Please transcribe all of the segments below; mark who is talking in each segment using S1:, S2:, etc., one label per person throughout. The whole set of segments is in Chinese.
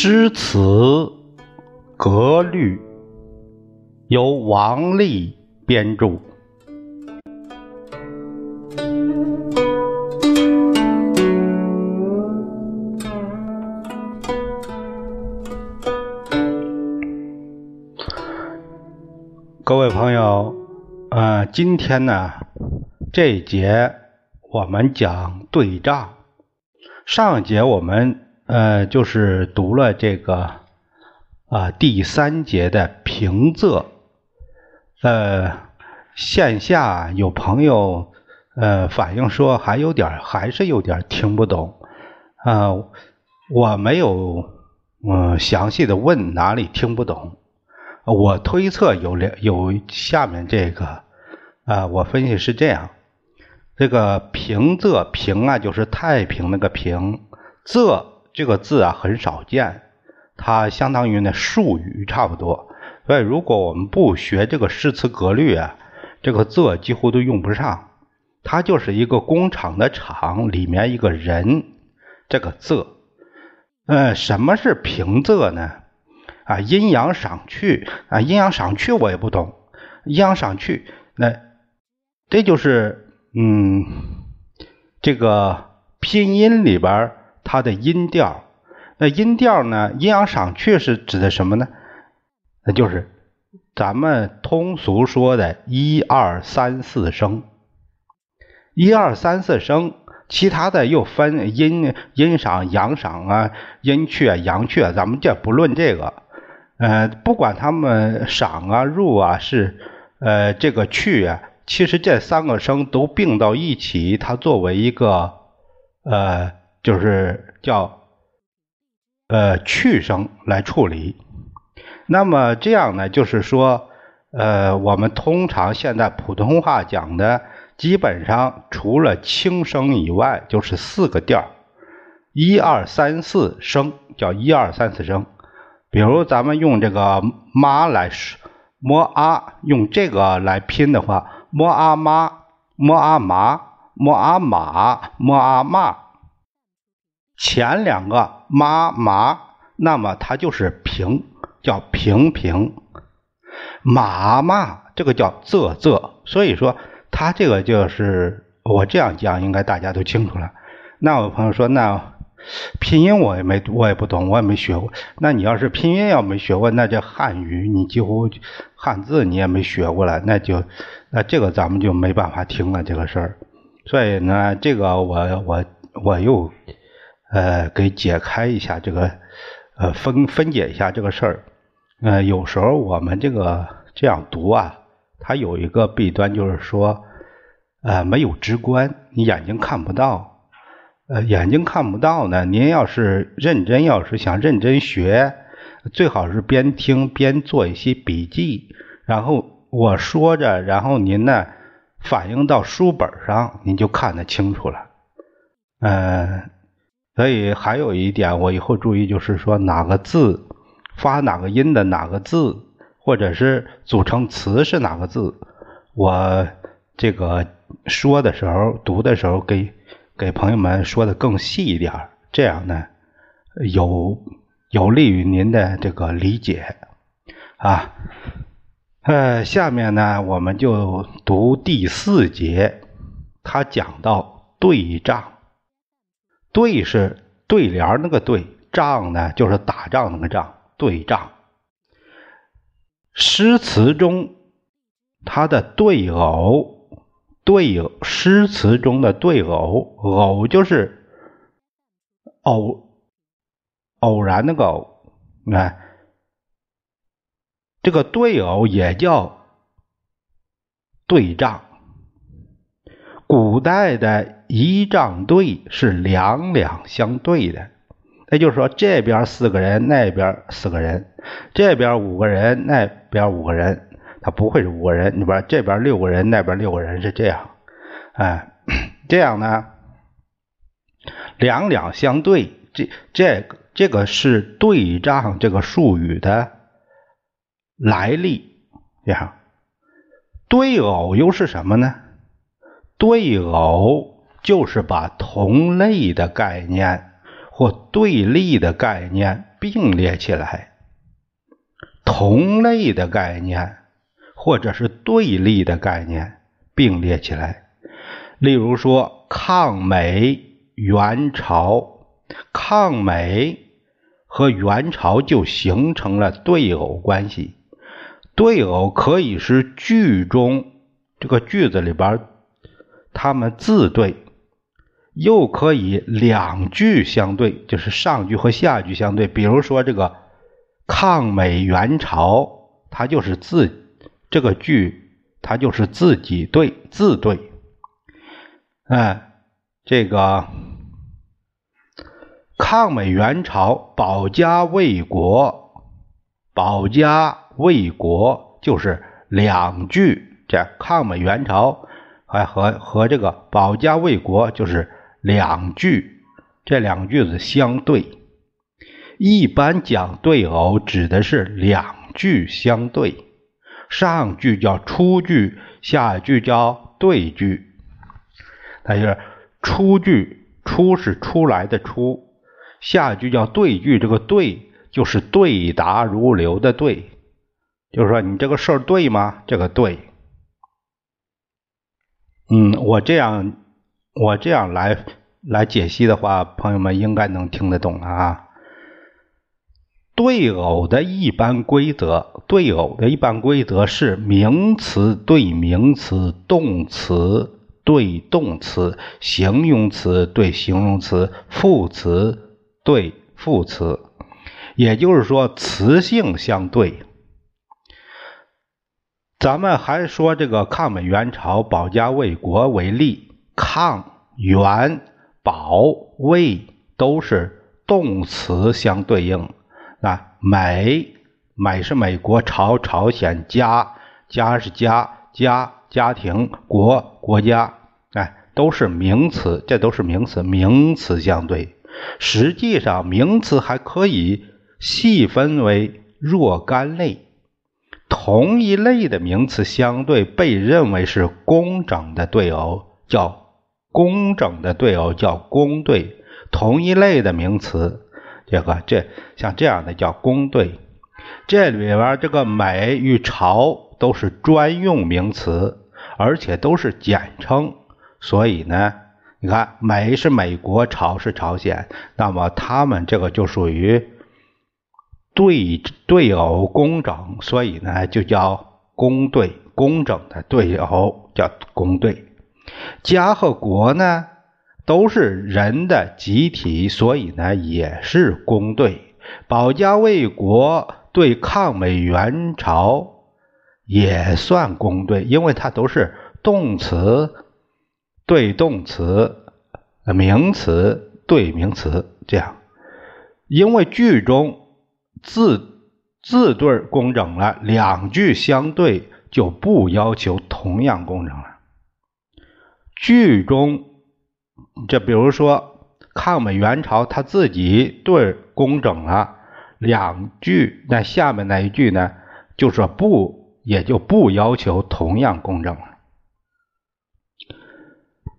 S1: 诗词格律由王力编著。各位朋友，呃，今天呢这节我们讲对仗。上节我们呃就是读了这个啊第三节的平仄。呃，线下有朋友呃反映说还有点还是有点听不懂啊，我没有嗯详细的问哪里听不懂。我推测有两有下面这个啊，我分析是这样：这个平仄平啊，就是太平那个平，仄这个字啊很少见，它相当于那术语差不多。所以如果我们不学这个诗词格律啊，这个仄几乎都用不上。它就是一个工厂的厂里面一个人，这个仄。呃，什么是平仄呢？啊，阴阳上去啊，阴阳上去我也不懂，阴阳上去，那这就是嗯，这个拼音里边它的音调，那音调呢，阴阳上去是指的什么呢？那就是咱们通俗说的一二三四声，一二三四声，其他的又分阴阴上、阳上啊，阴去啊、阳去啊，咱们这不论这个。呃，不管他们赏啊、入啊，是呃这个去啊，其实这三个声都并到一起，它作为一个呃，就是叫呃去声来处理。那么这样呢，就是说，呃，我们通常现在普通话讲的，基本上除了轻声以外，就是四个调一二三四声，叫一二三四声。比如咱们用这个“妈”来，“摸啊”，用这个来拼的话，“摸啊妈”“摸啊麻”“摸啊马”“摸啊骂”，前两个“妈麻”，那么它就是平，叫平平；“马骂”这个叫仄仄。所以说，它这个就是我这样讲，应该大家都清楚了。那我朋友说，那。拼音我也没，我也不懂，我也没学过。那你要是拼音要没学过，那这汉语你几乎汉字你也没学过了，那就那这个咱们就没办法听了这个事儿。所以呢，这个我我我又呃给解开一下这个呃分分解一下这个事儿。呃，有时候我们这个这样读啊，它有一个弊端，就是说呃没有直观，你眼睛看不到。呃，眼睛看不到呢。您要是认真，要是想认真学，最好是边听边做一些笔记。然后我说着，然后您呢反映到书本上，您就看得清楚了。嗯，所以还有一点，我以后注意，就是说哪个字发哪个音的哪个字，或者是组成词是哪个字，我这个说的时候、读的时候给。给朋友们说的更细一点，这样呢有有利于您的这个理解啊。呃，下面呢我们就读第四节，他讲到对仗，对是对联那个对，仗呢就是打仗那个仗，对仗。诗词中它的对偶。对诗词中的对偶，偶就是偶偶然那个偶，看这个对偶也叫对仗。古代的仪仗队是两两相对的，那就是说这边四个人，那边四个人，这边五个人，那边五个人。他不会是五个人，你把这边六个人，那边六个人是这样，哎，这样呢，两两相对，这这个这个是对仗这个术语的来历，这样，对偶又是什么呢？对偶就是把同类的概念或对立的概念并列起来，同类的概念或者是对立的概念并列起来。例如说，抗美援朝，抗美和援朝就形成了对偶关系。对偶可以是句中这个句子里边，他们自对。又可以两句相对，就是上句和下句相对。比如说这个抗美援朝，它就是自这个句，它就是自己对自对。哎，这个抗美援朝，保家卫国，保家卫国就是两句。这抗美援朝还和和这个保家卫国就是。两句，这两句子相对。一般讲对偶，指的是两句相对，上句叫出句，下句叫对句。它就是出句，出是出来的出，下句叫对句，这个对就是对答如流的对，就是说你这个事儿对吗？这个对。嗯，我这样，我这样来。来解析的话，朋友们应该能听得懂了啊。对偶的一般规则，对偶的一般规则是名词对名词，动词对动词，形容词对形容词，副词对副词，也就是说词性相对。咱们还说这个抗美援朝、保家卫国为例，抗援。保卫都是动词相对应，啊，美美是美国，朝朝鲜，家家是家家家庭，国国家，哎，都是名词，这都是名词，名词相对。实际上，名词还可以细分为若干类，同一类的名词相对被认为是工整的对偶，叫。工整的对偶叫工对，同一类的名词，这个这像这样的叫公对。这里边这个美与朝都是专用名词，而且都是简称，所以呢，你看美是美国，朝是朝鲜，那么他们这个就属于对对偶工整，所以呢就叫工对，工整的对偶叫工对。家和国呢，都是人的集体，所以呢也是工对。保家卫国对抗美援朝也算公对，因为它都是动词对动词，名词对名词这样。因为句中字字对工整了，两句相对就不要求同样工整了。句中，就比如说抗美援朝，他自己对工整了两句，那下面那一句呢，就说不，也就不要求同样工整了。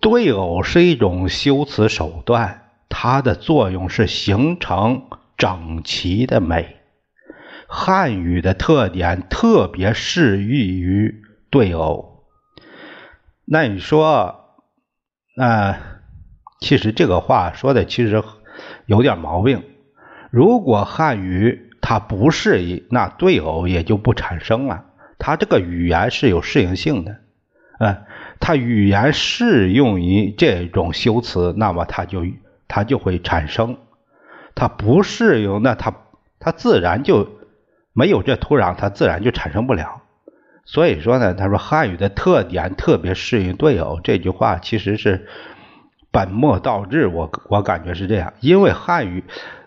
S1: 对偶是一种修辞手段，它的作用是形成整齐的美。汉语的特点特别适宜于对偶。那你说？那其实这个话说的其实有点毛病。如果汉语它不适宜，那对偶也就不产生了。它这个语言是有适应性的，嗯，它语言适用于这种修辞，那么它就它就会产生。它不适应，那它它自然就没有这土壤，它自然就产生不了。所以说呢，他说汉语的特点特别适应对偶，这句话其实是本末倒置，我我感觉是这样，因为汉语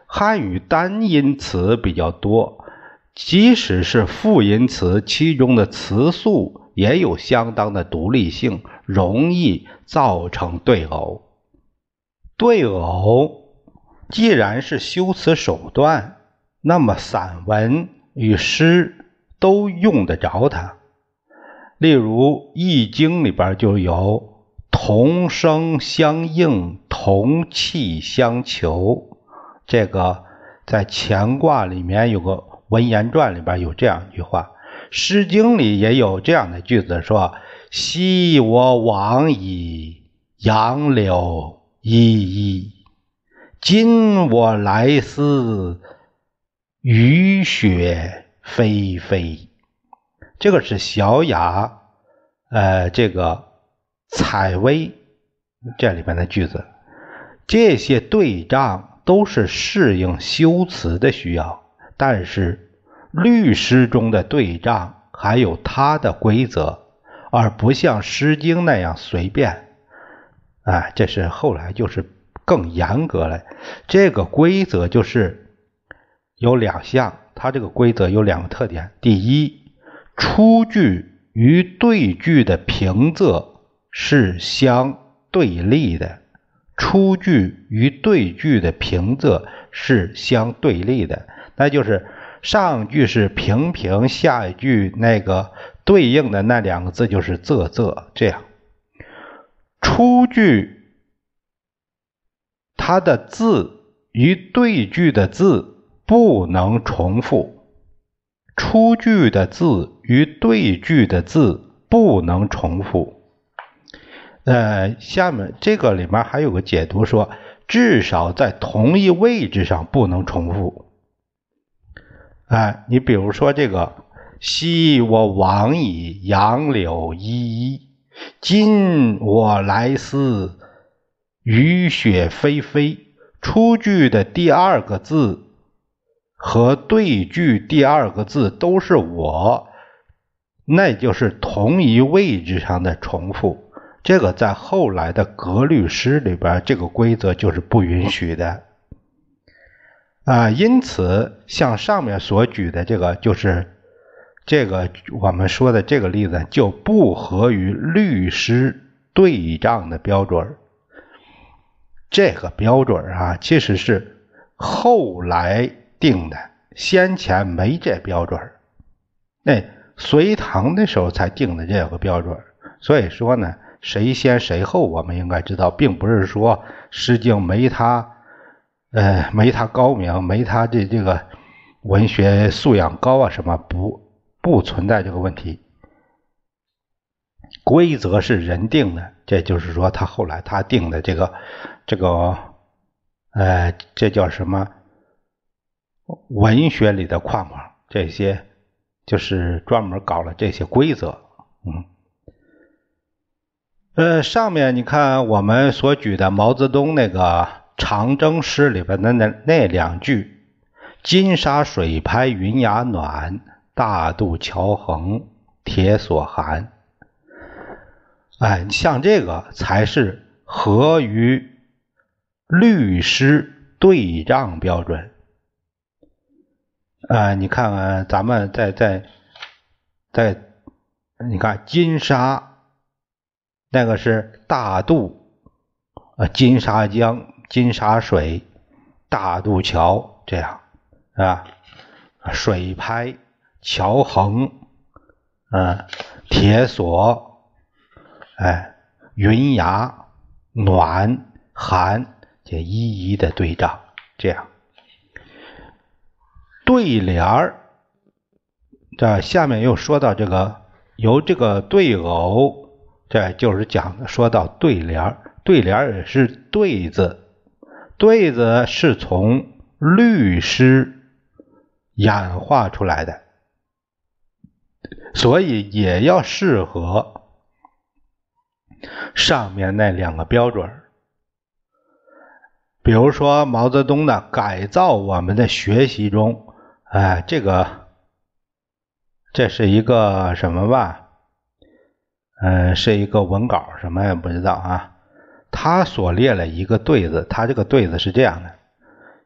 S1: 汉语单音词比较多，即使是复音词，其中的词素也有相当的独立性，容易造成对偶。对偶既然是修辞手段，那么散文与诗都用得着它。例如《易经》里边就有“同声相应，同气相求”，这个在乾卦里面有个文言传里边有这样一句话，《诗经》里也有这样的句子，说：“昔我往矣，杨柳依依；今我来思，雨雪霏霏。”这个是小雅，呃，这个采薇这里边的句子，这些对仗。都是适应修辞的需要，但是律诗中的对仗还有它的规则，而不像《诗经》那样随便。哎，这是后来就是更严格了。这个规则就是有两项，它这个规则有两个特点：第一，出句与对句的平仄是相对立的。出句与对句的平仄是相对立的，那就是上句是平平，下一句那个对应的那两个字就是仄仄。这样，出句它的字与对句的字不能重复，出句的字与对句的字不能重复。呃，下面这个里面还有个解读说，至少在同一位置上不能重复。哎，你比如说这个“昔我往矣，杨柳依依；今我来思，雨雪霏霏”。出句的第二个字和对句第二个字都是我，那就是同一位置上的重复。这个在后来的格律诗里边，这个规则就是不允许的啊。因此，像上面所举的这个，就是这个我们说的这个例子，就不合于律诗对仗的标准。这个标准啊，其实是后来定的，先前没这标准。那隋唐的时候才定的这个标准。所以说呢。谁先谁后，我们应该知道，并不是说《诗经》没他，呃，没他高明，没他的这个文学素养高啊，什么不不存在这个问题。规则是人定的，这就是说他后来他定的这个这个，呃，这叫什么？文学里的框框，这些就是专门搞了这些规则，嗯。呃，上面你看我们所举的毛泽东那个长征诗里边的那那两句：“金沙水拍云崖暖，大渡桥横铁索寒。”哎，像这个才是合于律诗对仗标准。啊，你看看咱们在在在，你看金沙。那个是大渡，啊，金沙江、金沙水、大渡桥这样啊，水拍、桥横，嗯，铁索，哎，云崖、暖、寒，这一一的对仗，这样对联儿。这下面又说到这个，由这个对偶。这就是讲的，说到对联儿对联儿也是对子，对子是从律诗演化出来的，所以也要适合上面那两个标准。比如说毛泽东的改造我们的学习中，哎，这个这是一个什么吧？嗯，是一个文稿，什么也不知道啊。他所列了一个对子，他这个对子是这样的：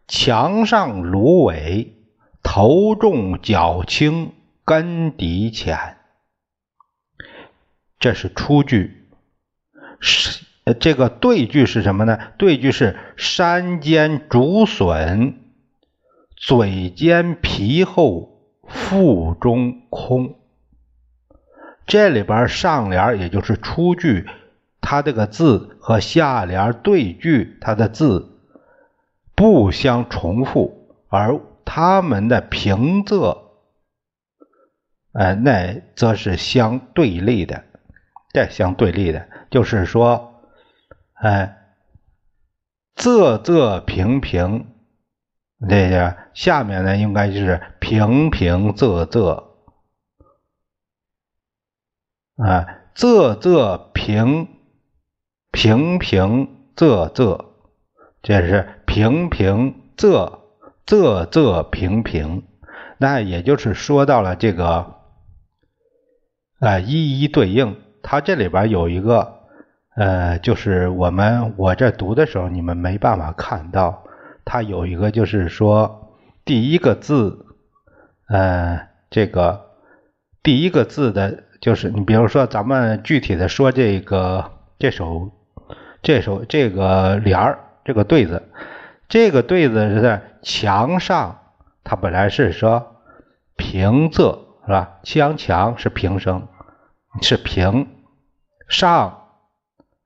S1: 墙上芦苇，头重脚轻，根底浅。这是出句，是这个对句是什么呢？对句是山间竹笋，嘴尖皮厚，腹中空。这里边上联也就是出句，它这个字和下联对句它的字不相重复，而它们的平仄，呃，那则是相对立的，这相对立的，就是说，哎，仄仄平平，这个下面呢应该就是平平仄仄，啊，仄仄平平平仄仄，这是平平仄。仄仄平平，那也就是说到了这个，啊，一一对应。它这里边有一个，呃，就是我们我这读的时候，你们没办法看到，它有一个就是说，第一个字，呃，这个第一个字的，就是你比如说，咱们具体的说这个这首这首这个联儿这个对子。这个对子是在墙上，它本来是说平仄是吧？墙墙是平声，是平上，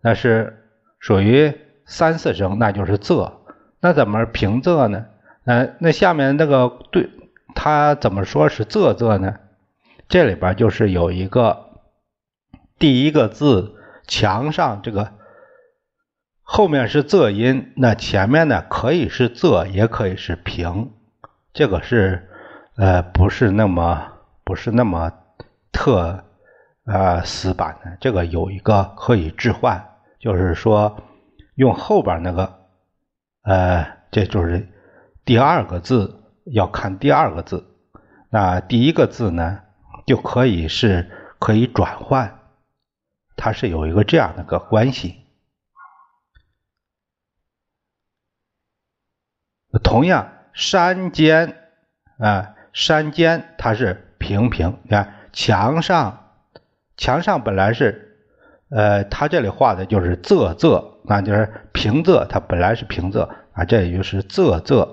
S1: 那是属于三四声，那就是仄。那怎么平仄呢？呃，那下面那个对，它怎么说是仄仄呢？这里边就是有一个第一个字墙上这个。后面是仄音，那前面呢可以是仄，也可以是平，这个是呃不是那么不是那么特呃死板的，这个有一个可以置换，就是说用后边那个呃，这就是第二个字要看第二个字，那第一个字呢就可以是可以转换，它是有一个这样的个关系。同样，山间啊，山间它是平平。你看墙上，墙上本来是，呃，它这里画的就是仄仄，那就是平仄，它本来是平仄啊，这也就是仄仄。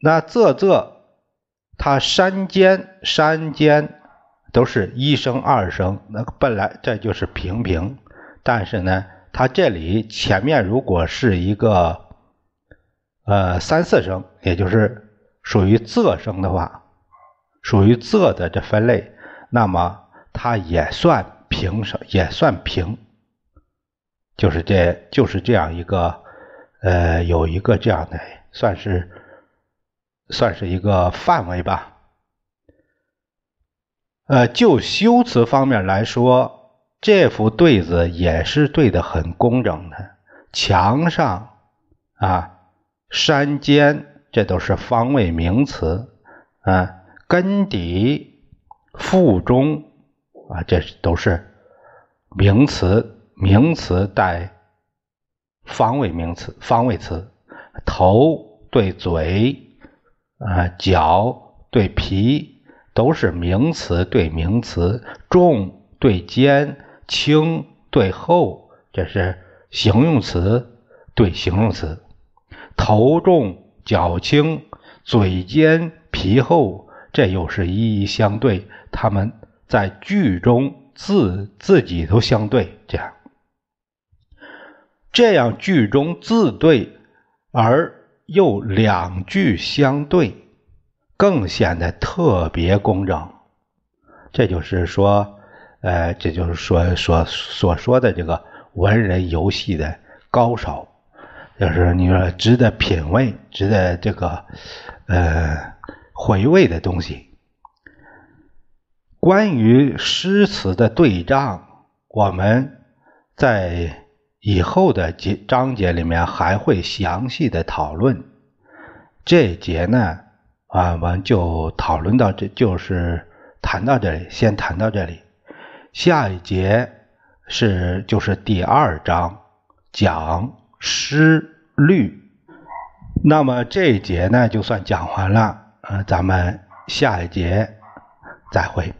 S1: 那仄仄，它山间山间都是一声二声，那本来这就是平平，但是呢，它这里前面如果是一个。呃，三四声，也就是属于仄声的话，属于仄的这分类，那么它也算平声，也算平，就是这就是这样一个，呃，有一个这样的，算是算是一个范围吧。呃，就修辞方面来说，这幅对子也是对的很工整的，墙上啊。山间，这都是方位名词啊。根底、腹中啊，这都是名词，名词带方位名词、方位词。头对嘴啊，脚对皮，都是名词对名词。重对肩，轻对厚，这是形容词对形容词。头重脚轻，嘴尖皮厚，这又是一一相对。他们在句中字自己都相对，这样，这样句中字对，而又两句相对，更显得特别工整。这就是说，呃，这就是说所所说的这个文人游戏的高手。就是你说值得品味、值得这个呃回味的东西。关于诗词的对仗，我们在以后的节章节里面还会详细的讨论。这节呢，啊，我们就讨论到这，就是谈到这里，先谈到这里。下一节是就是第二章讲。诗律，那么这一节呢就算讲完了，呃，咱们下一节再会。